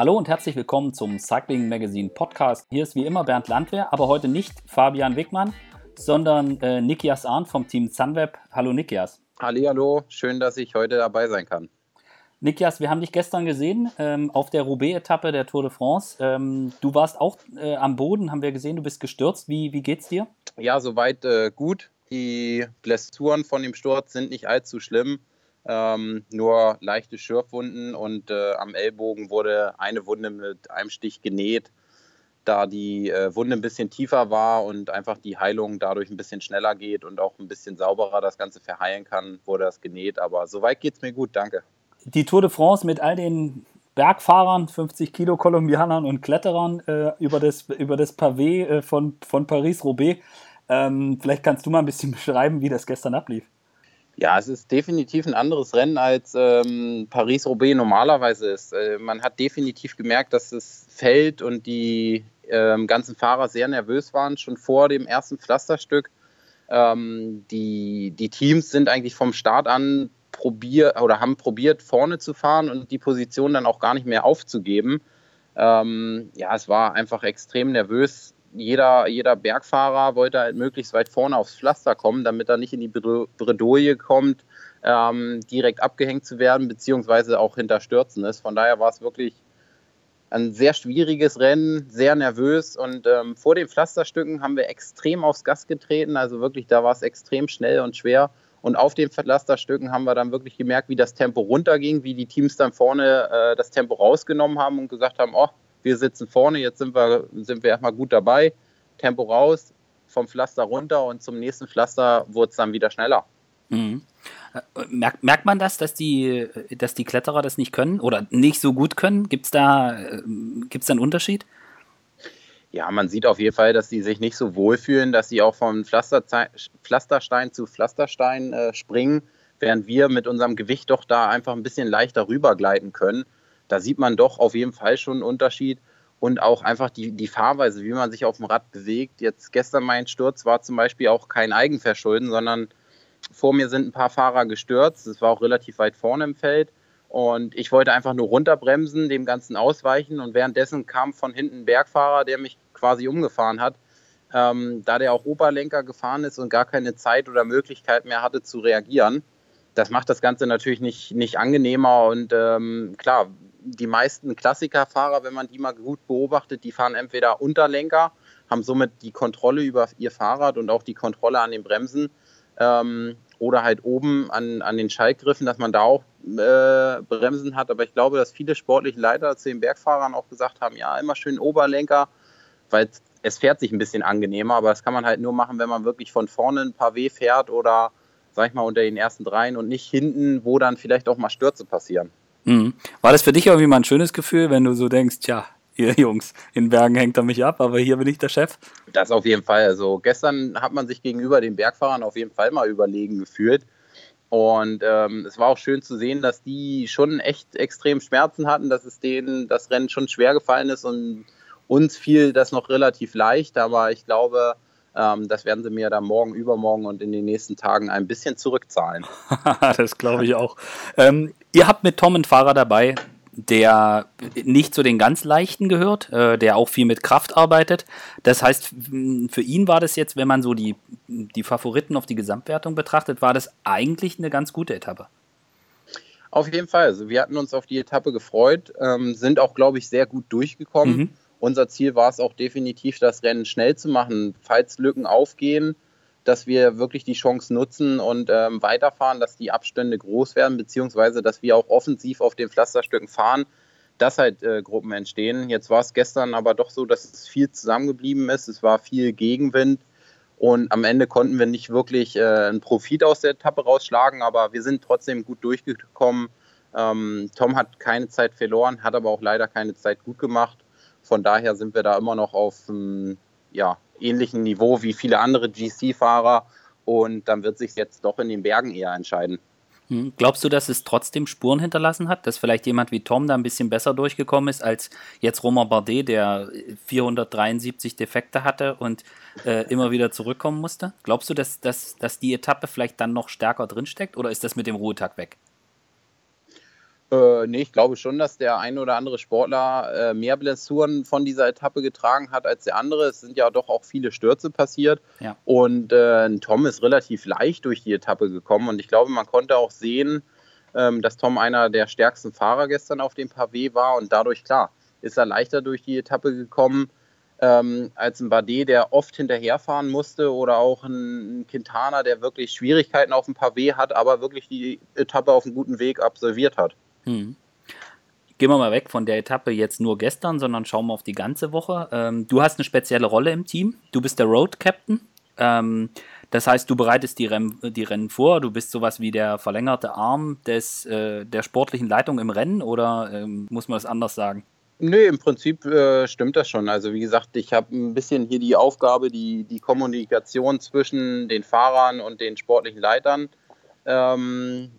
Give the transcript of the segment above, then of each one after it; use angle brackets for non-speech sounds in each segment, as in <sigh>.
Hallo und herzlich willkommen zum Cycling Magazine Podcast. Hier ist wie immer Bernd Landwehr, aber heute nicht Fabian Wickmann, sondern äh, Nikias Arndt vom Team Sunweb. Hallo Nikias. Hallo, schön, dass ich heute dabei sein kann. Nikias, wir haben dich gestern gesehen ähm, auf der Roubaix-Etappe der Tour de France. Ähm, du warst auch äh, am Boden, haben wir gesehen, du bist gestürzt. Wie, wie geht's dir? Ja, soweit äh, gut. Die Blessuren von dem Sturz sind nicht allzu schlimm. Ähm, nur leichte Schürfwunden und äh, am Ellbogen wurde eine Wunde mit einem Stich genäht. Da die äh, Wunde ein bisschen tiefer war und einfach die Heilung dadurch ein bisschen schneller geht und auch ein bisschen sauberer das Ganze verheilen kann, wurde das genäht. Aber soweit geht es mir gut, danke. Die Tour de France mit all den Bergfahrern, 50 Kilo Kolumbianern und Kletterern äh, über, das, über das Pavé äh, von, von Paris-Roubaix. Ähm, vielleicht kannst du mal ein bisschen <laughs> beschreiben, wie das gestern ablief. Ja, es ist definitiv ein anderes Rennen als ähm, Paris-Roubaix normalerweise ist. Äh, man hat definitiv gemerkt, dass das Feld und die ähm, ganzen Fahrer sehr nervös waren, schon vor dem ersten Pflasterstück. Ähm, die, die Teams sind eigentlich vom Start an probiert oder haben probiert, vorne zu fahren und die Position dann auch gar nicht mehr aufzugeben. Ähm, ja, es war einfach extrem nervös jeder, jeder Bergfahrer wollte halt möglichst weit vorne aufs Pflaster kommen, damit er nicht in die Bredouille kommt, ähm, direkt abgehängt zu werden, beziehungsweise auch hinter Stürzen ist. Von daher war es wirklich ein sehr schwieriges Rennen, sehr nervös und ähm, vor den Pflasterstücken haben wir extrem aufs Gas getreten, also wirklich, da war es extrem schnell und schwer. Und auf den Pflasterstücken haben wir dann wirklich gemerkt, wie das Tempo runterging, wie die Teams dann vorne äh, das Tempo rausgenommen haben und gesagt haben, oh, wir sitzen vorne, jetzt sind wir, sind wir erstmal gut dabei, Tempo raus, vom Pflaster runter und zum nächsten Pflaster wurde es dann wieder schneller. Mhm. Merkt, merkt man das, dass die, dass die Kletterer das nicht können oder nicht so gut können? Gibt es da, gibt's da einen Unterschied? Ja, man sieht auf jeden Fall, dass sie sich nicht so wohlfühlen, dass sie auch vom Pflaster, Pflasterstein zu Pflasterstein äh, springen, während wir mit unserem Gewicht doch da einfach ein bisschen leichter rübergleiten können da sieht man doch auf jeden Fall schon einen Unterschied und auch einfach die, die Fahrweise, wie man sich auf dem Rad bewegt. Jetzt gestern mein Sturz war zum Beispiel auch kein Eigenverschulden, sondern vor mir sind ein paar Fahrer gestürzt. Es war auch relativ weit vorne im Feld. Und ich wollte einfach nur runterbremsen, dem Ganzen ausweichen. Und währenddessen kam von hinten ein Bergfahrer, der mich quasi umgefahren hat. Ähm, da der auch Oberlenker gefahren ist und gar keine Zeit oder Möglichkeit mehr hatte zu reagieren. Das macht das Ganze natürlich nicht, nicht angenehmer. Und ähm, klar, die meisten Klassikerfahrer, wenn man die mal gut beobachtet, die fahren entweder Unterlenker, haben somit die Kontrolle über ihr Fahrrad und auch die Kontrolle an den Bremsen ähm, oder halt oben an, an den Schaltgriffen, dass man da auch äh, Bremsen hat. Aber ich glaube, dass viele sportliche Leiter zu den Bergfahrern auch gesagt haben, ja, immer schön Oberlenker, weil es fährt sich ein bisschen angenehmer, aber das kann man halt nur machen, wenn man wirklich von vorne ein paar W fährt oder, sag ich mal, unter den ersten dreien und nicht hinten, wo dann vielleicht auch mal Stürze passieren. Mhm. War das für dich irgendwie mal ein schönes Gefühl, wenn du so denkst, ja, ihr <laughs> Jungs, in Bergen hängt er mich ab, aber hier bin ich der Chef? Das auf jeden Fall. Also gestern hat man sich gegenüber den Bergfahrern auf jeden Fall mal überlegen gefühlt. Und ähm, es war auch schön zu sehen, dass die schon echt extrem Schmerzen hatten, dass es denen das Rennen schon schwer gefallen ist und uns fiel das noch relativ leicht. Aber ich glaube, das werden sie mir dann morgen, übermorgen und in den nächsten Tagen ein bisschen zurückzahlen. <laughs> das glaube ich auch. Ähm, ihr habt mit Tom einen Fahrer dabei, der nicht zu den ganz leichten gehört, äh, der auch viel mit Kraft arbeitet. Das heißt, für ihn war das jetzt, wenn man so die, die Favoriten auf die Gesamtwertung betrachtet, war das eigentlich eine ganz gute Etappe. Auf jeden Fall. Also wir hatten uns auf die Etappe gefreut, ähm, sind auch, glaube ich, sehr gut durchgekommen. Mhm. Unser Ziel war es auch definitiv, das Rennen schnell zu machen, falls Lücken aufgehen, dass wir wirklich die Chance nutzen und ähm, weiterfahren, dass die Abstände groß werden, beziehungsweise dass wir auch offensiv auf den Pflasterstücken fahren, dass halt äh, Gruppen entstehen. Jetzt war es gestern aber doch so, dass es viel zusammengeblieben ist. Es war viel Gegenwind und am Ende konnten wir nicht wirklich äh, einen Profit aus der Etappe rausschlagen, aber wir sind trotzdem gut durchgekommen. Ähm, Tom hat keine Zeit verloren, hat aber auch leider keine Zeit gut gemacht. Von daher sind wir da immer noch auf einem ja, ähnlichen Niveau wie viele andere GC-Fahrer und dann wird sich jetzt doch in den Bergen eher entscheiden. Hm, glaubst du, dass es trotzdem Spuren hinterlassen hat, dass vielleicht jemand wie Tom da ein bisschen besser durchgekommen ist als jetzt Romain Bardet, der 473 Defekte hatte und äh, immer wieder zurückkommen musste? Glaubst du, dass, dass, dass die Etappe vielleicht dann noch stärker drinsteckt oder ist das mit dem Ruhetag weg? Äh, nee, ich glaube schon, dass der ein oder andere Sportler äh, mehr Blessuren von dieser Etappe getragen hat als der andere. Es sind ja doch auch viele Stürze passiert. Ja. Und äh, Tom ist relativ leicht durch die Etappe gekommen. Und ich glaube, man konnte auch sehen, ähm, dass Tom einer der stärksten Fahrer gestern auf dem Pavé war. Und dadurch, klar, ist er leichter durch die Etappe gekommen ähm, als ein Bardet, der oft hinterherfahren musste oder auch ein Quintana, der wirklich Schwierigkeiten auf dem Pavé hat, aber wirklich die Etappe auf einem guten Weg absolviert hat. Hm. Gehen wir mal weg von der Etappe jetzt nur gestern, sondern schauen wir auf die ganze Woche. Ähm, du hast eine spezielle Rolle im Team. Du bist der Road Captain. Ähm, das heißt, du bereitest die, Rem die, Rennen vor. Du bist sowas wie der verlängerte Arm des, äh, der sportlichen Leitung im Rennen oder ähm, muss man das anders sagen? Nee, im Prinzip äh, stimmt das schon. Also wie gesagt, ich habe ein bisschen hier die Aufgabe, die, die Kommunikation zwischen den Fahrern und den sportlichen Leitern ähm,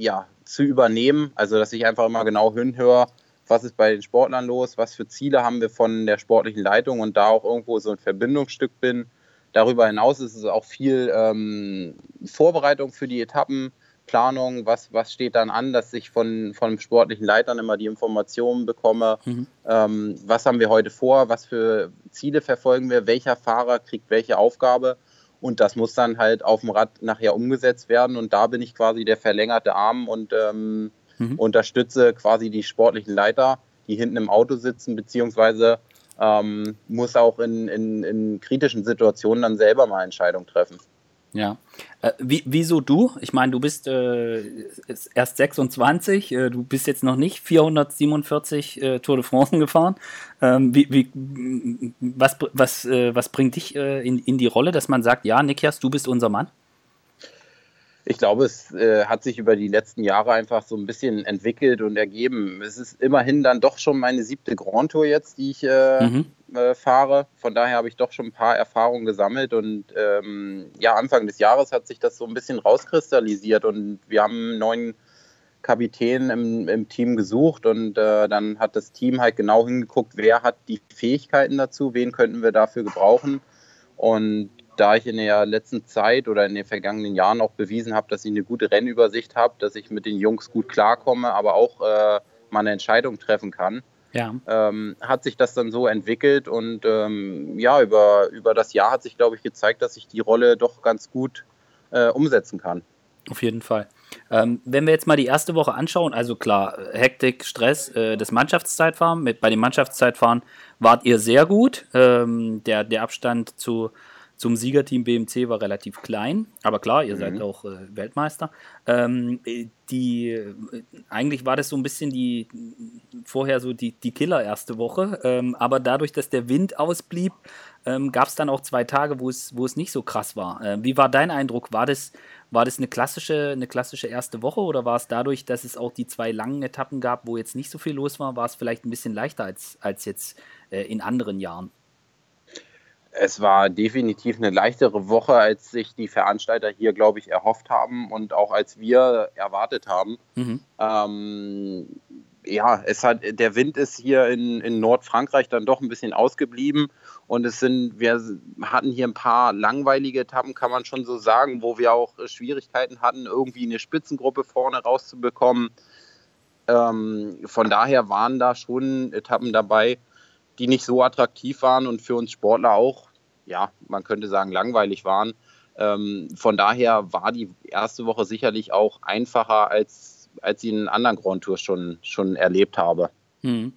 ja, zu übernehmen. Also dass ich einfach immer genau hinhöre, was ist bei den Sportlern los, was für Ziele haben wir von der sportlichen Leitung und da auch irgendwo so ein Verbindungsstück bin. Darüber hinaus ist es auch viel ähm, Vorbereitung für die Etappenplanung. Was, was steht dann an, dass ich von, von sportlichen Leitern immer die Informationen bekomme. Mhm. Ähm, was haben wir heute vor? Was für Ziele verfolgen wir? Welcher Fahrer kriegt welche Aufgabe? Und das muss dann halt auf dem Rad nachher umgesetzt werden. Und da bin ich quasi der verlängerte Arm und ähm, mhm. unterstütze quasi die sportlichen Leiter, die hinten im Auto sitzen, beziehungsweise ähm, muss auch in, in, in kritischen Situationen dann selber mal Entscheidungen treffen. Ja. Äh, wie, wieso du? Ich meine, du bist äh, erst 26, äh, du bist jetzt noch nicht 447 äh, Tour de France <laughs> gefahren. Ähm, wie, wie, was, was, äh, was bringt dich äh, in, in die Rolle, dass man sagt, ja, Nikias, du bist unser Mann? Ich glaube, es äh, hat sich über die letzten Jahre einfach so ein bisschen entwickelt und ergeben. Es ist immerhin dann doch schon meine siebte Grand Tour jetzt, die ich äh, mhm. äh, fahre. Von daher habe ich doch schon ein paar Erfahrungen gesammelt und ähm, ja, Anfang des Jahres hat sich das so ein bisschen rauskristallisiert und wir haben einen neuen Kapitän im, im Team gesucht und äh, dann hat das Team halt genau hingeguckt, wer hat die Fähigkeiten dazu, wen könnten wir dafür gebrauchen. Und da ich in der letzten Zeit oder in den vergangenen Jahren auch bewiesen habe, dass ich eine gute Rennübersicht habe, dass ich mit den Jungs gut klarkomme, aber auch äh, mal eine Entscheidung treffen kann, ja. ähm, hat sich das dann so entwickelt und ähm, ja, über, über das Jahr hat sich, glaube ich, gezeigt, dass ich die Rolle doch ganz gut äh, umsetzen kann. Auf jeden Fall. Ähm, wenn wir jetzt mal die erste Woche anschauen, also klar, Hektik, Stress, äh, das Mannschaftszeitfahren. Mit, bei dem Mannschaftszeitfahren wart ihr sehr gut. Ähm, der, der Abstand zu, zum Siegerteam BMC war relativ klein, aber klar, ihr mhm. seid auch äh, Weltmeister. Ähm, die, äh, eigentlich war das so ein bisschen die, vorher so die, die Killer erste Woche, ähm, aber dadurch, dass der Wind ausblieb, ähm, gab es dann auch zwei Tage, wo es, wo es nicht so krass war. Äh, wie war dein Eindruck? War das, war das eine klassische, eine klassische erste Woche oder war es dadurch, dass es auch die zwei langen Etappen gab, wo jetzt nicht so viel los war, war es vielleicht ein bisschen leichter als, als jetzt äh, in anderen Jahren? Es war definitiv eine leichtere Woche, als sich die Veranstalter hier, glaube ich, erhofft haben und auch als wir erwartet haben. Mhm. Ähm, ja, es hat, der Wind ist hier in, in Nordfrankreich dann doch ein bisschen ausgeblieben und es sind, wir hatten hier ein paar langweilige Etappen, kann man schon so sagen, wo wir auch Schwierigkeiten hatten, irgendwie eine Spitzengruppe vorne rauszubekommen. Ähm, von daher waren da schon Etappen dabei, die nicht so attraktiv waren und für uns Sportler auch, ja, man könnte sagen, langweilig waren. Ähm, von daher war die erste Woche sicherlich auch einfacher, als, als ich in anderen Grand Tours schon, schon erlebt habe. Hm.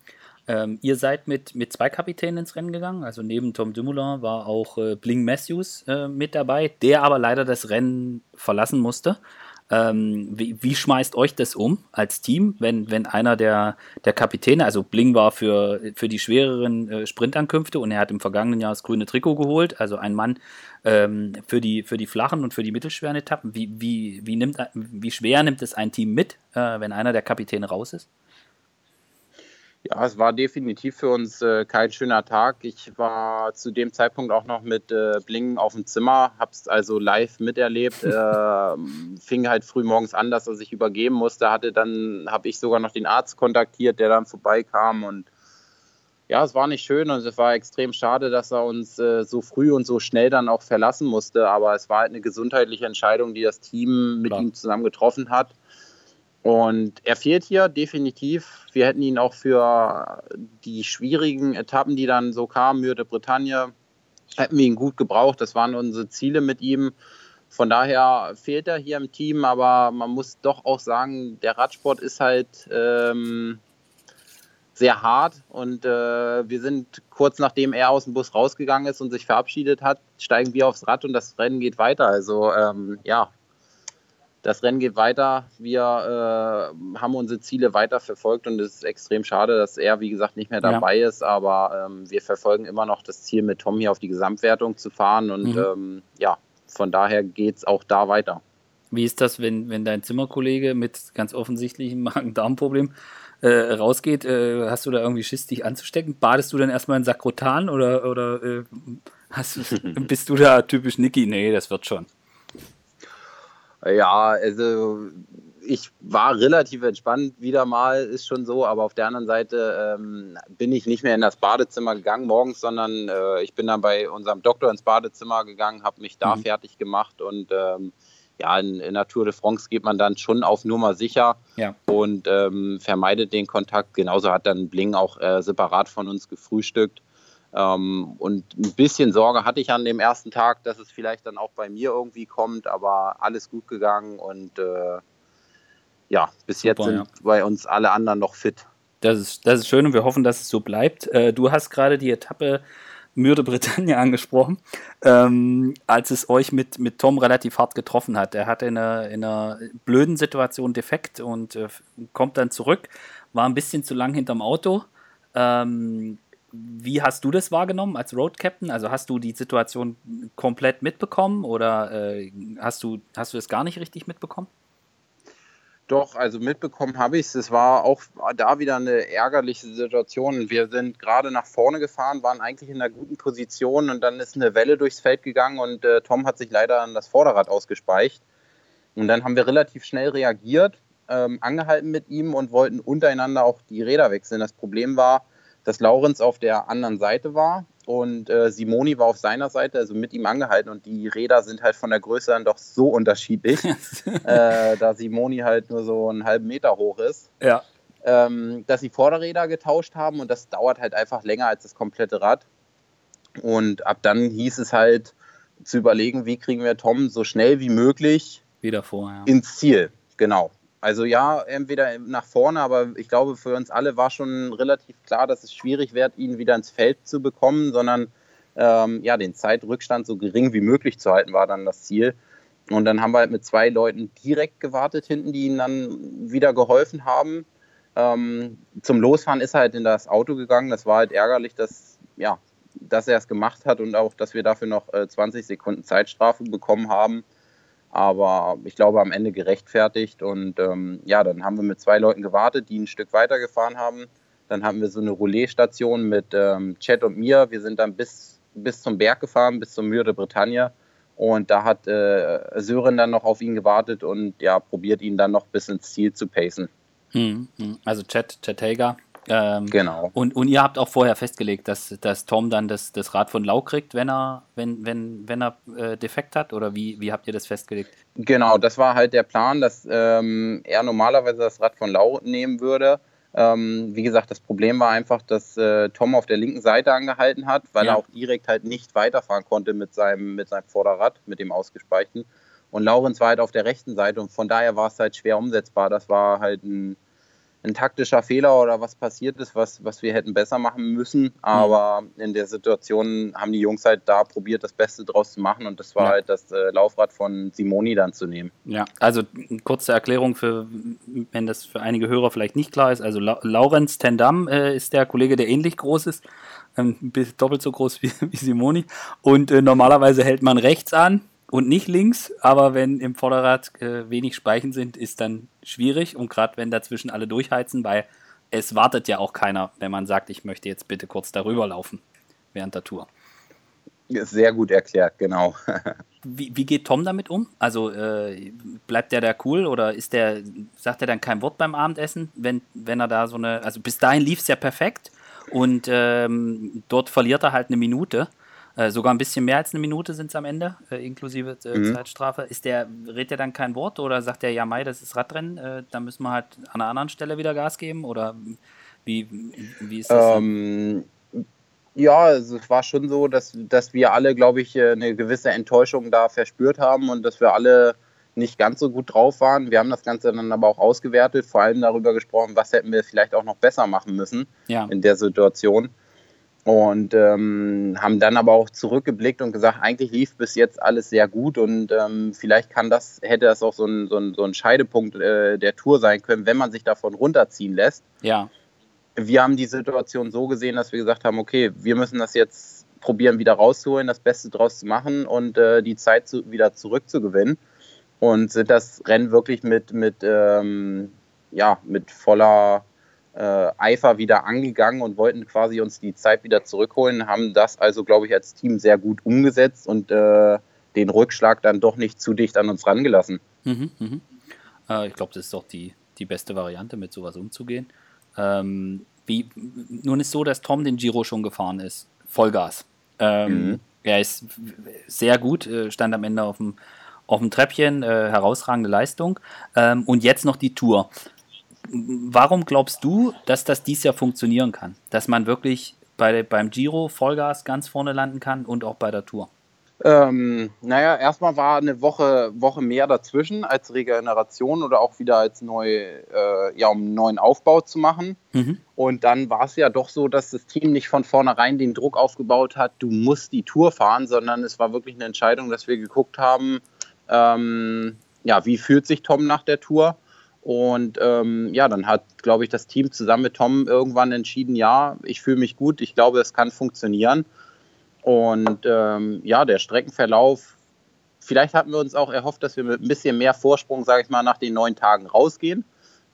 Ähm, ihr seid mit, mit zwei Kapitänen ins Rennen gegangen. Also neben Tom Dumoulin war auch äh, Bling Matthews äh, mit dabei, der aber leider das Rennen verlassen musste. Ähm, wie, wie, schmeißt euch das um als Team, wenn, wenn einer der, der Kapitäne, also Bling war für, für die schwereren äh, Sprintankünfte und er hat im vergangenen Jahr das grüne Trikot geholt, also ein Mann ähm, für, die, für die flachen und für die mittelschweren Etappen. Wie, wie, wie, nimmt, wie schwer nimmt es ein Team mit, äh, wenn einer der Kapitäne raus ist? Ja, es war definitiv für uns äh, kein schöner Tag. Ich war zu dem Zeitpunkt auch noch mit äh, Bling auf dem Zimmer, habe es also live miterlebt. <laughs> äh, fing halt früh morgens an, dass er sich übergeben musste. Hatte dann habe ich sogar noch den Arzt kontaktiert, der dann vorbeikam und ja, es war nicht schön und es war extrem schade, dass er uns äh, so früh und so schnell dann auch verlassen musste. Aber es war halt eine gesundheitliche Entscheidung, die das Team mit Klar. ihm zusammen getroffen hat. Und er fehlt hier definitiv. Wir hätten ihn auch für die schwierigen Etappen, die dann so kamen, Mürde Bretagne, hätten wir ihn gut gebraucht. Das waren unsere Ziele mit ihm. Von daher fehlt er hier im Team, aber man muss doch auch sagen, der Radsport ist halt ähm, sehr hart und äh, wir sind kurz nachdem er aus dem Bus rausgegangen ist und sich verabschiedet hat, steigen wir aufs Rad und das Rennen geht weiter. Also ähm, ja, das Rennen geht weiter. Wir äh, haben unsere Ziele weiter verfolgt und es ist extrem schade, dass er, wie gesagt, nicht mehr dabei ja. ist. Aber ähm, wir verfolgen immer noch das Ziel, mit Tom hier auf die Gesamtwertung zu fahren. Und mhm. ähm, ja, von daher geht es auch da weiter. Wie ist das, wenn, wenn dein Zimmerkollege mit ganz offensichtlichem <laughs> Magen-Darm-Problem äh, rausgeht? Äh, hast du da irgendwie Schiss, dich anzustecken? Badest du dann erstmal in Sakrotan oder, oder äh, hast, <laughs> bist du da typisch Niki? Nee, das wird schon. Ja, also ich war relativ entspannt wieder mal, ist schon so, aber auf der anderen Seite ähm, bin ich nicht mehr in das Badezimmer gegangen morgens, sondern äh, ich bin dann bei unserem Doktor ins Badezimmer gegangen, habe mich da mhm. fertig gemacht und ähm, ja, in, in der Tour de France geht man dann schon auf Nummer sicher ja. und ähm, vermeidet den Kontakt. Genauso hat dann Bling auch äh, separat von uns gefrühstückt. Ähm, und ein bisschen Sorge hatte ich an dem ersten Tag, dass es vielleicht dann auch bei mir irgendwie kommt, aber alles gut gegangen und äh, ja, bis Super, jetzt sind ja. bei uns alle anderen noch fit. Das ist, das ist schön und wir hoffen, dass es so bleibt. Äh, du hast gerade die Etappe Mürde Bretagne <laughs> angesprochen, ähm, als es euch mit, mit Tom relativ hart getroffen hat. Er hatte in einer, in einer blöden Situation defekt und äh, kommt dann zurück, war ein bisschen zu lang hinterm Auto. Ähm, wie hast du das wahrgenommen als Road Captain? Also hast du die Situation komplett mitbekommen oder äh, hast, du, hast du es gar nicht richtig mitbekommen? Doch, also mitbekommen habe ich es. Es war auch da wieder eine ärgerliche Situation. Wir sind gerade nach vorne gefahren, waren eigentlich in einer guten Position und dann ist eine Welle durchs Feld gegangen und äh, Tom hat sich leider an das Vorderrad ausgespeicht. Und dann haben wir relativ schnell reagiert, ähm, angehalten mit ihm und wollten untereinander auch die Räder wechseln. Das Problem war, dass Laurenz auf der anderen Seite war und äh, Simoni war auf seiner Seite, also mit ihm angehalten und die Räder sind halt von der Größe dann doch so unterschiedlich, <laughs> äh, da Simoni halt nur so einen halben Meter hoch ist. Ja. Ähm, dass sie Vorderräder getauscht haben und das dauert halt einfach länger als das komplette Rad. Und ab dann hieß es halt zu überlegen, wie kriegen wir Tom so schnell wie möglich wieder vor, ja. ins Ziel. Genau. Also ja, entweder nach vorne, aber ich glaube, für uns alle war schon relativ klar, dass es schwierig wird, ihn wieder ins Feld zu bekommen, sondern ähm, ja, den Zeitrückstand so gering wie möglich zu halten, war dann das Ziel. Und dann haben wir halt mit zwei Leuten direkt gewartet hinten, die ihm dann wieder geholfen haben. Ähm, zum Losfahren ist er halt in das Auto gegangen. Das war halt ärgerlich, dass, ja, dass er es gemacht hat und auch, dass wir dafür noch äh, 20 Sekunden Zeitstrafe bekommen haben aber ich glaube am Ende gerechtfertigt. Und ähm, ja, dann haben wir mit zwei Leuten gewartet, die ein Stück weiter gefahren haben. Dann hatten wir so eine Roulette-Station mit ähm, Chat und mir. Wir sind dann bis, bis zum Berg gefahren, bis zum Mür de Bretagne. Und da hat äh, Sören dann noch auf ihn gewartet und ja, probiert ihn dann noch bis ins Ziel zu pacen. Hm, hm. Also Chat, Chat Hager, ähm, genau. Und, und ihr habt auch vorher festgelegt, dass, dass Tom dann das, das Rad von Lau kriegt, wenn er, wenn, wenn, wenn er äh, defekt hat? Oder wie, wie habt ihr das festgelegt? Genau, das war halt der Plan, dass ähm, er normalerweise das Rad von Lau nehmen würde. Ähm, wie gesagt, das Problem war einfach, dass äh, Tom auf der linken Seite angehalten hat, weil ja. er auch direkt halt nicht weiterfahren konnte mit seinem, mit seinem Vorderrad, mit dem ausgespeichten. Und Laurenz war halt auf der rechten Seite und von daher war es halt schwer umsetzbar. Das war halt ein ein taktischer Fehler oder was passiert ist, was, was wir hätten besser machen müssen. Aber mhm. in der Situation haben die Jungs halt da probiert, das Beste draus zu machen und das war ja. halt das äh, Laufrad von Simoni dann zu nehmen. Ja, also kurze Erklärung für, wenn das für einige Hörer vielleicht nicht klar ist. Also La Laurenz Tendam äh, ist der Kollege, der ähnlich groß ist, ähm, doppelt so groß <laughs> wie, wie Simoni. Und äh, normalerweise hält man rechts an und nicht links, aber wenn im Vorderrad äh, wenig Speichen sind, ist dann schwierig und gerade wenn dazwischen alle durchheizen, weil es wartet ja auch keiner, wenn man sagt, ich möchte jetzt bitte kurz darüber laufen während der Tour. Sehr gut erklärt, genau. <laughs> wie, wie, geht Tom damit um? Also äh, bleibt der da cool oder ist der, sagt er dann kein Wort beim Abendessen, wenn, wenn er da so eine, also bis dahin lief es ja perfekt und ähm, dort verliert er halt eine Minute Äh, sogar ein bisschen mehr als eine Minute sind es am Ende, äh, inklusive äh, mhm. Zeitstrafe. Ist der, redet der dann kein Wort oder sagt der, ja, Mai, das ist Radrennen, äh, da müssen wir halt an einer anderen Stelle wieder Gas geben? Oder wie, wie ist das? Ähm, ja, also es war schon so, dass, dass wir alle, glaube ich, äh, eine gewisse Enttäuschung da verspürt haben und dass wir alle nicht ganz so gut drauf waren. Wir haben das Ganze dann aber auch ausgewertet, vor allem darüber gesprochen, was hätten wir vielleicht auch noch besser machen müssen ja. in der Situation. Und ähm, haben dann aber auch zurückgeblickt und gesagt, eigentlich lief bis jetzt alles sehr gut und ähm, vielleicht kann das, hätte das auch so ein, so ein, so ein Scheidepunkt äh, der Tour sein können, wenn man sich davon runterziehen lässt. Ja. Wir haben die Situation so gesehen, dass wir gesagt haben, okay, wir müssen das jetzt probieren, wieder rauszuholen, das Beste draus zu machen und äh, die Zeit zu, wieder zurückzugewinnen. Und sind das Rennen wirklich mit, mit, ähm, ja, mit voller äh, Eifer wieder angegangen und wollten quasi uns die Zeit wieder zurückholen, haben das also, glaube ich, als Team sehr gut umgesetzt und äh, den Rückschlag dann doch nicht zu dicht an uns rangelassen. Mhm, mh. äh, ich glaube, das ist doch die, die beste Variante, mit sowas umzugehen. Ähm, wie, nun ist so, dass Tom den Giro schon gefahren ist. Vollgas. Ähm, mhm. Er ist sehr gut, äh, stand am Ende auf dem, auf dem Treppchen, äh, herausragende Leistung. Ähm, und jetzt noch die Tour warum glaubst du, dass das dies Jahr funktionieren kann? Dass man wirklich bei, beim Giro Vollgas ganz vorne landen kann und auch bei der Tour? Ähm, naja, erstmal war eine Woche, Woche mehr dazwischen als Regeneration oder auch wieder als neu, äh, ja, um einen neuen Aufbau zu machen. Mhm. Und dann war es ja doch so, dass das Team nicht von vornherein den Druck aufgebaut hat, du musst die Tour fahren, sondern es war wirklich eine Entscheidung, dass wir geguckt haben, ähm, ja, wie fühlt sich Tom nach der Tour? Und ähm, ja, dann hat, glaube ich, das Team zusammen mit Tom irgendwann entschieden, ja, ich fühle mich gut, ich glaube, es kann funktionieren. Und ähm, ja, der Streckenverlauf, vielleicht hatten wir uns auch erhofft, dass wir mit ein bisschen mehr Vorsprung, sage ich mal, nach den neun Tagen rausgehen,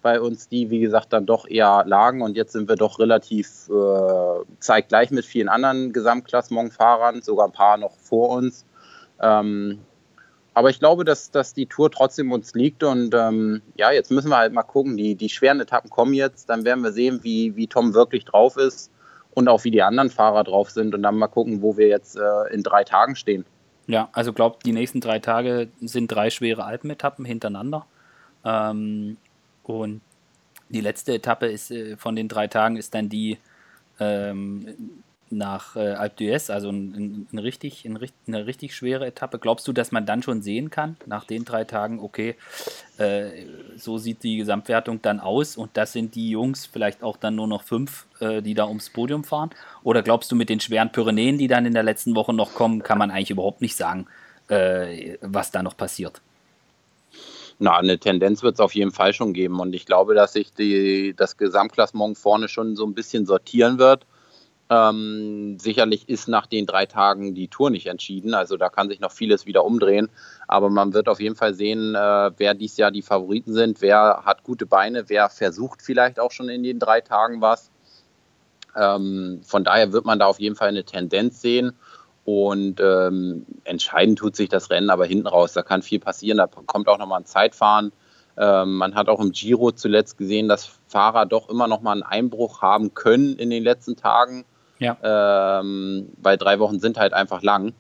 weil uns die, wie gesagt, dann doch eher lagen. Und jetzt sind wir doch relativ äh, zeitgleich mit vielen anderen Gesamtklassementfahrern, sogar ein paar noch vor uns. Ähm, aber ich glaube, dass, dass die Tour trotzdem uns liegt und ähm, ja, jetzt müssen wir halt mal gucken. Die, die schweren Etappen kommen jetzt, dann werden wir sehen, wie, wie Tom wirklich drauf ist und auch wie die anderen Fahrer drauf sind und dann mal gucken, wo wir jetzt äh, in drei Tagen stehen. Ja, also glaubt, die nächsten drei Tage sind drei schwere Alpenetappen hintereinander. Ähm, und die letzte Etappe ist äh, von den drei Tagen ist dann die ähm, nach äh, Alpe d'Huez, also ein, ein, richtig, ein, eine richtig schwere Etappe. Glaubst du, dass man dann schon sehen kann, nach den drei Tagen, okay, äh, so sieht die Gesamtwertung dann aus und das sind die Jungs, vielleicht auch dann nur noch fünf, äh, die da ums Podium fahren? Oder glaubst du, mit den schweren Pyrenäen, die dann in der letzten Woche noch kommen, kann man eigentlich überhaupt nicht sagen, äh, was da noch passiert? Na, eine Tendenz wird es auf jeden Fall schon geben und ich glaube, dass sich die, das Gesamtklassement vorne schon so ein bisschen sortieren wird ähm, sicherlich ist nach den drei Tagen die Tour nicht entschieden, also da kann sich noch vieles wieder umdrehen. Aber man wird auf jeden Fall sehen, äh, wer dies Jahr die Favoriten sind, wer hat gute Beine, wer versucht vielleicht auch schon in den drei Tagen was. Ähm, von daher wird man da auf jeden Fall eine Tendenz sehen. Und ähm, entscheidend tut sich das Rennen aber hinten raus. Da kann viel passieren. Da kommt auch nochmal ein Zeitfahren. Ähm, man hat auch im Giro zuletzt gesehen, dass Fahrer doch immer noch mal einen Einbruch haben können in den letzten Tagen. Ja. Ähm, weil drei Wochen sind halt einfach lang.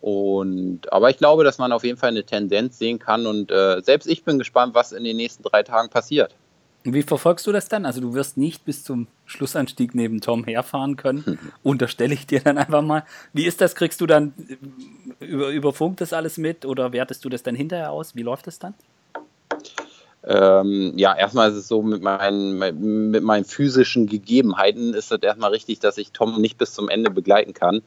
Und, aber ich glaube, dass man auf jeden Fall eine Tendenz sehen kann. Und äh, selbst ich bin gespannt, was in den nächsten drei Tagen passiert. Wie verfolgst du das dann? Also du wirst nicht bis zum Schlussanstieg neben Tom herfahren können, <laughs> unterstelle ich dir dann einfach mal. Wie ist das? Kriegst du dann über, über Funk das alles mit oder wertest du das dann hinterher aus? Wie läuft das dann? Ähm, ja, erstmal ist es so, mit meinen, mit meinen physischen Gegebenheiten ist es erstmal richtig, dass ich Tom nicht bis zum Ende begleiten kann.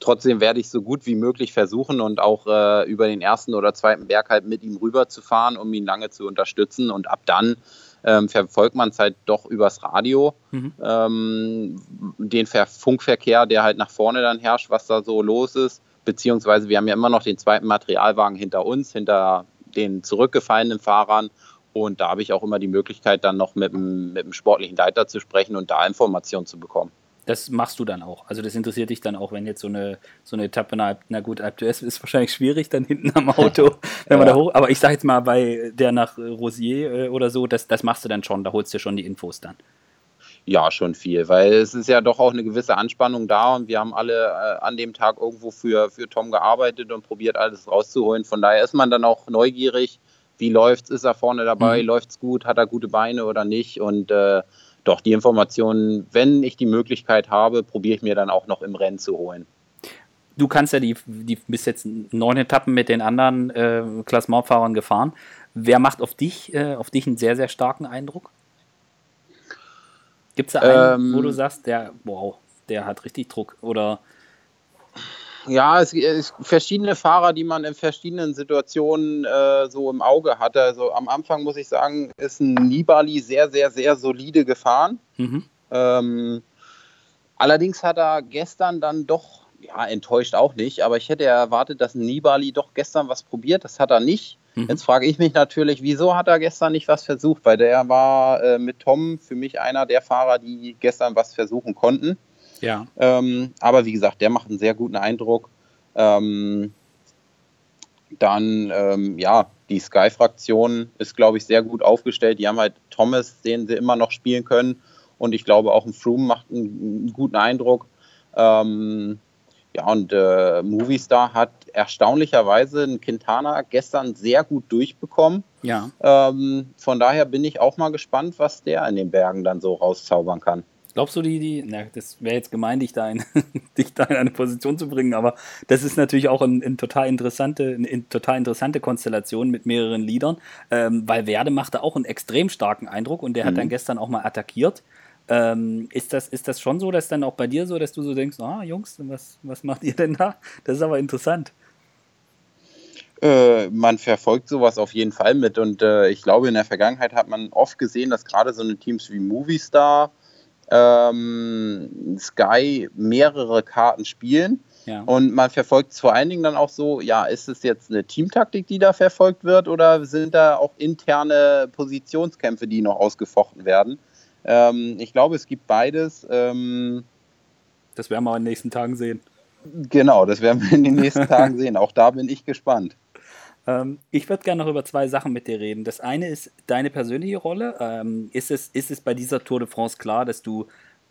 Trotzdem werde ich so gut wie möglich versuchen und auch äh, über den ersten oder zweiten Berg halt mit ihm rüberzufahren, um ihn lange zu unterstützen. Und ab dann ähm, verfolgt man es halt doch übers Radio, mhm. ähm, den Ver Funkverkehr, der halt nach vorne dann herrscht, was da so los ist. Beziehungsweise wir haben ja immer noch den zweiten Materialwagen hinter uns, hinter den zurückgefallenen Fahrern. Und da habe ich auch immer die Möglichkeit, dann noch mit dem, mit dem sportlichen Leiter zu sprechen und da Informationen zu bekommen. Das machst du dann auch. Also das interessiert dich dann auch, wenn jetzt so eine, so eine Etappe, na, na gut, Alp ist wahrscheinlich schwierig dann hinten am Auto, <laughs> wenn ja. man da hoch. Aber ich sage jetzt mal, bei der nach Rosier äh, oder so, das, das machst du dann schon, da holst du schon die Infos dann. Ja, schon viel, weil es ist ja doch auch eine gewisse Anspannung da und wir haben alle äh, an dem Tag irgendwo für, für Tom gearbeitet und probiert alles rauszuholen. Von daher ist man dann auch neugierig, wie läuft's, ist er vorne dabei, mhm. läuft's gut, hat er gute Beine oder nicht und äh, doch die Informationen, wenn ich die Möglichkeit habe, probiere ich mir dann auch noch im Rennen zu holen. Du kannst ja die, die bis jetzt neun Etappen mit den anderen äh, Klassementfahrern gefahren. Wer macht auf dich, äh, auf dich einen sehr, sehr starken Eindruck? Gibt es da einen, ähm, wo du sagst, der, wow, der hat richtig Druck? Oder ja, es gibt verschiedene Fahrer, die man in verschiedenen Situationen äh, so im Auge hatte. Also am Anfang muss ich sagen, ist ein Nibali sehr, sehr, sehr solide gefahren. Mhm. Ähm, allerdings hat er gestern dann doch, ja, enttäuscht auch nicht, aber ich hätte erwartet, dass Nibali doch gestern was probiert. Das hat er nicht. Mhm. Jetzt frage ich mich natürlich, wieso hat er gestern nicht was versucht? Weil der war äh, mit Tom für mich einer der Fahrer, die gestern was versuchen konnten. Ja. Ähm, aber wie gesagt, der macht einen sehr guten Eindruck. Ähm, dann, ähm, ja, die Sky-Fraktion ist, glaube ich, sehr gut aufgestellt. Die haben halt Thomas, den sie immer noch spielen können. Und ich glaube, auch ein Froome macht einen, einen guten Eindruck. Ähm, ja, und äh, Movistar hat erstaunlicherweise einen Quintana gestern sehr gut durchbekommen. Ja. Ähm, von daher bin ich auch mal gespannt, was der in den Bergen dann so rauszaubern kann. Glaubst du, die, die, na, das wäre jetzt gemein, dich da, in, <laughs> dich da in eine Position zu bringen, aber das ist natürlich auch ein, ein total interessante, eine total interessante Konstellation mit mehreren Liedern, ähm, weil Werde machte auch einen extrem starken Eindruck und der mhm. hat dann mhm. gestern auch mal attackiert. Ähm, ist, das, ist das schon so, dass dann auch bei dir so, dass du so denkst, ah, Jungs, was, was macht ihr denn da? Das ist aber interessant. Äh, man verfolgt sowas auf jeden Fall mit und äh, ich glaube, in der Vergangenheit hat man oft gesehen, dass gerade so eine Teams wie Movistar, ähm, Sky mehrere Karten spielen. Ja. Und man verfolgt es vor allen Dingen dann auch so, ja, ist es jetzt eine Teamtaktik, die da verfolgt wird, oder sind da auch interne Positionskämpfe, die noch ausgefochten werden? Ähm, ich glaube, es gibt beides. Ähm, das werden wir in den nächsten Tagen sehen. Genau, das werden wir in den nächsten <laughs> Tagen sehen. Auch da bin ich gespannt. Ähm, ich würde gerne noch über zwei Sachen mit dir reden. Das eine ist deine persönliche Rolle. Ähm, ist, es, ist es bei dieser Tour de France klar, dass du,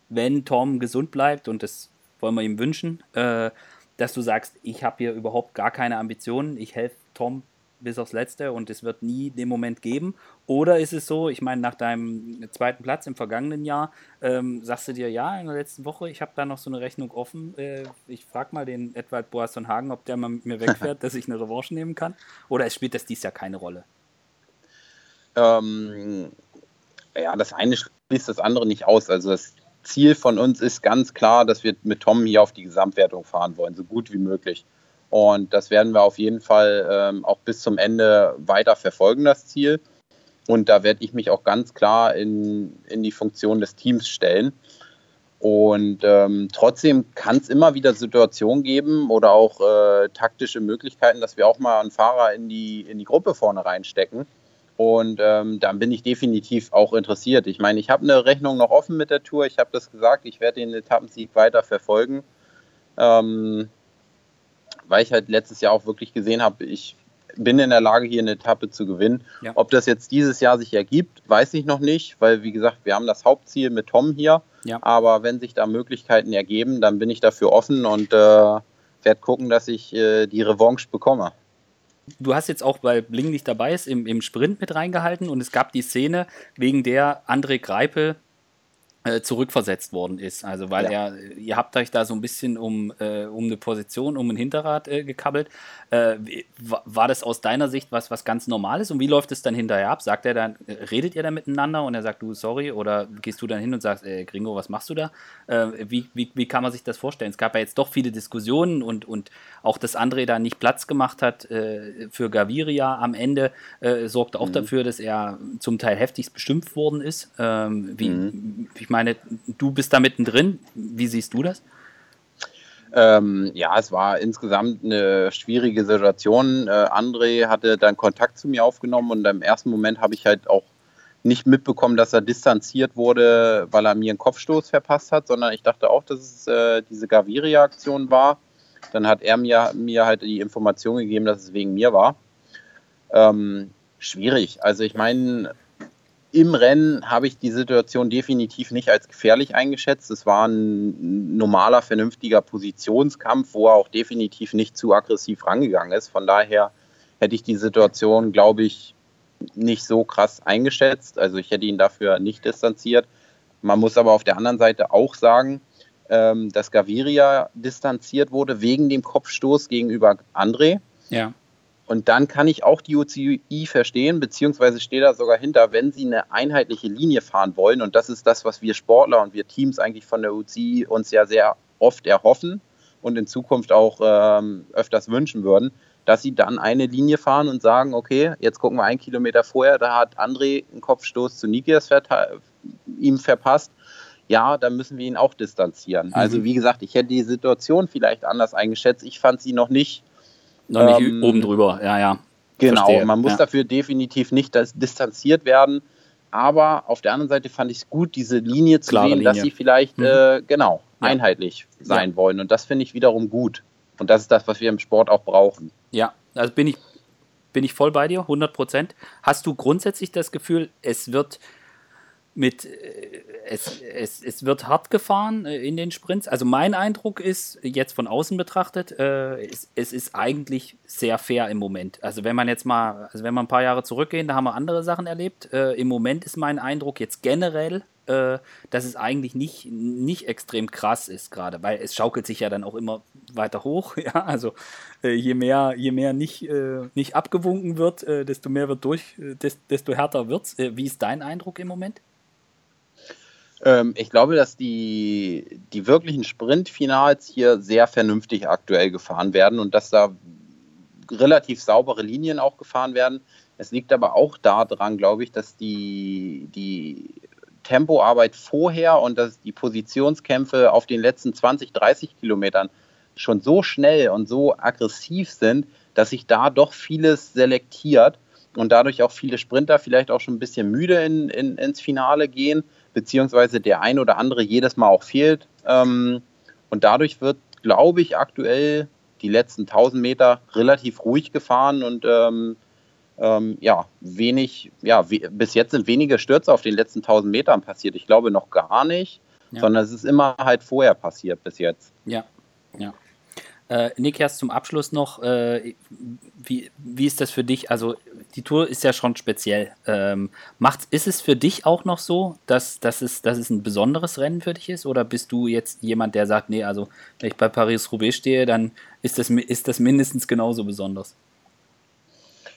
wenn Tom gesund bleibt, und das wollen wir ihm wünschen, äh, dass du sagst, ich habe hier überhaupt gar keine Ambitionen, ich helfe Tom bis aufs Letzte und es wird nie den Moment geben? Oder ist es so, ich meine, nach deinem zweiten Platz im vergangenen Jahr, ähm, sagst du dir, ja, in der letzten Woche, ich habe da noch so eine Rechnung offen, äh, ich frage mal den Edward Boasson Hagen, ob der mal mit mir wegfährt, <laughs> dass ich eine Revanche nehmen kann? Oder es spielt das dies Jahr keine Rolle? Ähm, ja, das eine schließt das andere nicht aus. Also das Ziel von uns ist ganz klar, dass wir mit Tom hier auf die Gesamtwertung fahren wollen, so gut wie möglich. Und das werden wir auf jeden Fall ähm, auch bis zum Ende weiter verfolgen, das Ziel. Und da werde ich mich auch ganz klar in, in die Funktion des Teams stellen. Und ähm, trotzdem kann es immer wieder Situationen geben oder auch äh, taktische Möglichkeiten, dass wir auch mal einen Fahrer in die, in die Gruppe vorne reinstecken. Und ähm, dann bin ich definitiv auch interessiert. Ich meine, ich habe eine Rechnung noch offen mit der Tour. Ich habe das gesagt, ich werde den Etappensieg weiter verfolgen. Ähm, weil ich halt letztes Jahr auch wirklich gesehen habe, ich bin in der Lage, hier eine Etappe zu gewinnen. Ja. Ob das jetzt dieses Jahr sich ergibt, weiß ich noch nicht, weil wie gesagt, wir haben das Hauptziel mit Tom hier. Ja. Aber wenn sich da Möglichkeiten ergeben, dann bin ich dafür offen und äh, werde gucken, dass ich äh, die Revanche bekomme. Du hast jetzt auch, weil Bling nicht dabei ist, im, im Sprint mit reingehalten und es gab die Szene, wegen der André Greipel zurückversetzt worden ist. Also weil ja. er, ihr habt euch da so ein bisschen um, äh, um eine Position, um ein Hinterrad äh, gekabbelt. Äh, war das aus deiner Sicht was, was ganz Normales und wie läuft es dann hinterher ab? Sagt er dann, äh, redet ihr dann miteinander und er sagt, du, sorry, oder gehst du dann hin und sagst, äh, Gringo, was machst du da? wie, wie, wie kann man sich das vorstellen? Es gab ja jetzt doch viele Diskussionen und, und auch, dass André da nicht Platz gemacht hat für Gaviria am Ende, sorgte auch mhm. dafür, dass er zum Teil heftigst bestimmt worden ist. Ähm, wie, mhm. Ich meine, du bist da mittendrin. Wie siehst du das? Ähm, ja, es war insgesamt eine schwierige Situation. Äh, André hatte dann Kontakt zu mir aufgenommen und im ersten Moment habe ich halt auch nicht mitbekommen, dass er distanziert wurde, weil er mir einen Kopfstoß verpasst hat, sondern ich dachte auch, dass es äh, diese Gaviria-Aktion war. Dann hat er mir, mir halt die Information gegeben, dass es wegen mir war. Ähm, schwierig. Also ich meine, im Rennen habe ich die Situation definitiv nicht als gefährlich eingeschätzt. Es war ein normaler, vernünftiger Positionskampf, wo er auch definitiv nicht zu aggressiv rangegangen ist. Von daher hätte ich die Situation, glaube ich, nicht so krass eingeschätzt. Also ich hätte ihn dafür nicht distanziert. Man muss aber auf der anderen Seite auch sagen, ähm, dass Gaviria distanziert wurde wegen dem Kopfstoß gegenüber André. Ja. Und dann kann ich auch die UCI verstehen, beziehungsweise stehe da sogar hinter, wenn sie eine einheitliche Linie fahren wollen. Und das ist das, was wir Sportler und wir Teams eigentlich von der UCI uns ja sehr oft erhoffen und in Zukunft auch ähm, öfters wünschen würden, dass sie dann eine Linie fahren und sagen, okay, jetzt gucken wir einen Kilometer vorher, da hat André einen Kopfstoß zu Nikias ihm verpasst. Ja, dann müssen wir ihn auch distanzieren. Mhm. Also wie gesagt, ich hätte die Situation vielleicht anders eingeschätzt. Ich fand sie noch nicht noch nicht ähm, oben drüber, ja, ja. Genau, Verstehe. man muss ja. dafür definitiv nicht distanziert werden. Aber auf der anderen Seite fand ich es gut, diese Linie zu Klare sehen, Linie. dass sie vielleicht, mhm. äh, genau, ja. einheitlich sein ja. wollen. Und das finde ich wiederum gut. Und das ist das, was wir im Sport auch brauchen. Ja, also bin ich, bin ich voll bei dir, 100 Prozent. Hast du grundsätzlich das Gefühl, es wird mit äh, es, es, es wird hart gefahren äh, in den Sprints. Also mein Eindruck ist, jetzt von außen betrachtet, äh, es, es, ist eigentlich sehr fair im Moment. Also wenn man jetzt mal, also wenn wir ein paar Jahre zurückgehen, da haben wir andere Sachen erlebt. Im Moment ist mein Eindruck jetzt generell, dass es eigentlich nicht, nicht extrem krass ist gerade, weil es schaukelt sich ja dann auch immer weiter hoch. <laughs> Ja? Also je mehr, je mehr nicht, nicht abgewunken wird, desto mehr wird durch, desto härter wird es. wie ist dein Eindruck im Moment? Ähm, ich glaube, dass die, die wirklichen Sprintfinals hier sehr vernünftig aktuell gefahren werden und dass da relativ saubere Linien auch gefahren werden. Es liegt aber auch daran, glaube ich, dass die, die Tempoarbeit vorher und dass die Positionskämpfe auf den letzten 20, 30 Kilometern schon so schnell und so aggressiv sind, dass sich da doch vieles selektiert und dadurch auch viele Sprinter vielleicht auch schon ein bisschen müde in, in, ins Finale gehen beziehungsweise der ein oder andere jedes Mal auch fehlt. Ähm, und dadurch wird, glaube ich, aktuell die letzten 1000 Meter relativ ruhig gefahren und ähm, ähm, ja, wenig, ja, we bis jetzt sind wenige Stürze auf den letzten 1000 Metern passiert. Ich glaube noch gar nicht, ja. sondern es ist immer halt vorher passiert bis jetzt. Ja, ja. Äh, Nick, erst zum Abschluss noch, äh, wie, wie ist das für dich? Also die Tour ist ja schon speziell. Ähm, macht's, ist es für dich auch noch so, dass, dass, es, dass es ein besonderes Rennen für dich ist? Oder bist du jetzt jemand, der sagt, nee, also wenn ich bei Paris-Roubaix stehe, dann ist das, ist das mindestens genauso besonders?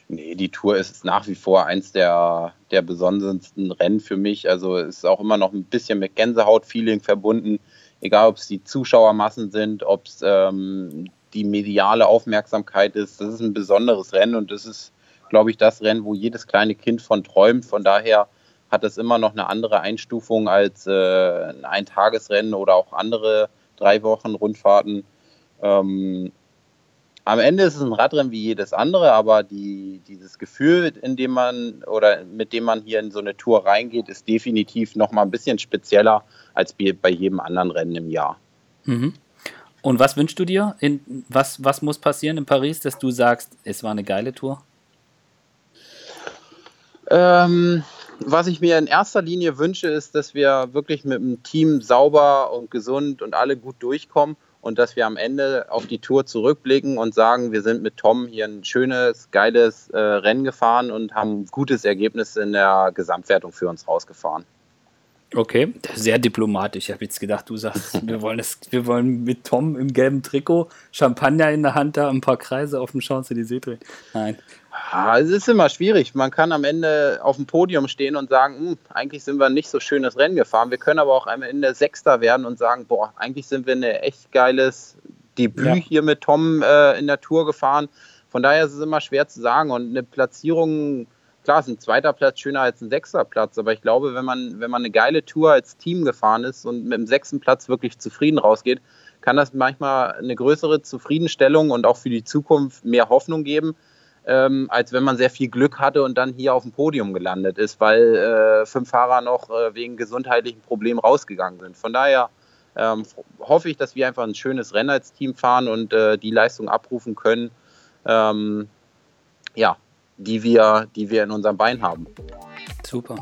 Nee, die Tour ist nach wie vor eins der, der besondersten Rennen für mich. Also ist auch immer noch ein bisschen mit Gänsehaut-Feeling verbunden egal ob es die Zuschauermassen sind, ob es ähm, die mediale Aufmerksamkeit ist. Das ist ein besonderes Rennen und das ist, glaube ich, das Rennen, wo jedes kleine Kind von träumt. Von daher hat es immer noch eine andere Einstufung als äh, ein Eintagesrennen oder auch andere drei Wochen Rundfahrten. Ähm, am Ende ist es ein Radrennen wie jedes andere, aber die, dieses Gefühl, in dem man oder mit dem man hier in so eine Tour reingeht, ist definitiv noch mal ein bisschen spezieller als bei jedem anderen Rennen im Jahr. Mhm. Und was wünschst du dir? In, was, was muss passieren in Paris, dass du sagst, es war eine geile Tour? Ähm, was ich mir in erster Linie wünsche, ist, dass wir wirklich mit dem Team sauber und gesund und alle gut durchkommen und dass wir am Ende auf die Tour zurückblicken und sagen, wir sind mit Tom hier ein schönes, geiles äh, Rennen gefahren und haben ein gutes Ergebnis in der Gesamtwertung für uns rausgefahren. Okay, sehr diplomatisch. Ich habe jetzt gedacht, du sagst, <laughs> wir wollen, das, wir wollen mit Tom im gelben Trikot, Champagner in der Hand da, ein paar Kreise auf dem Champs-Élysées drehen. Nein. Ah, es ist immer schwierig. Man kann am Ende auf dem Podium stehen und sagen, hm, eigentlich sind wir nicht so schönes Rennen gefahren. Wir können aber auch am Ende Sechster werden und sagen, boah, eigentlich sind wir ein echt geiles Debüt ja. hier mit Tom äh, in der Tour gefahren. Von daher ist es immer schwer zu sagen. Und eine Platzierung, klar, ist ein zweiter Platz schöner als ein sechster Platz. Aber ich glaube, wenn man, wenn man eine geile Tour als Team gefahren ist und mit dem sechsten Platz wirklich zufrieden rausgeht, kann das manchmal eine größere Zufriedenstellung und auch für die Zukunft mehr Hoffnung geben ähm, als wenn man sehr viel Glück hatte und dann hier auf dem Podium gelandet ist, weil äh, fünf Fahrer noch äh, wegen gesundheitlichen Problemen rausgegangen sind. Von daher ähm, hoffe ich, dass wir einfach ein schönes Rennen als Team fahren und äh, die Leistung abrufen können. Ähm, ja, die wir, die wir in unserem Bein haben. Super.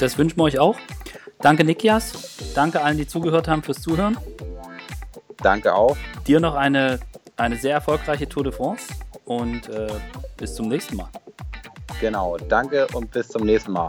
Das wünschen wir euch auch. Danke, Nikias. Danke allen, die zugehört haben, fürs Zuhören. Danke auch. Dir noch eine, eine sehr erfolgreiche Tour de France und äh, bis zum nächsten Mal. Genau, danke und bis zum nächsten Mal.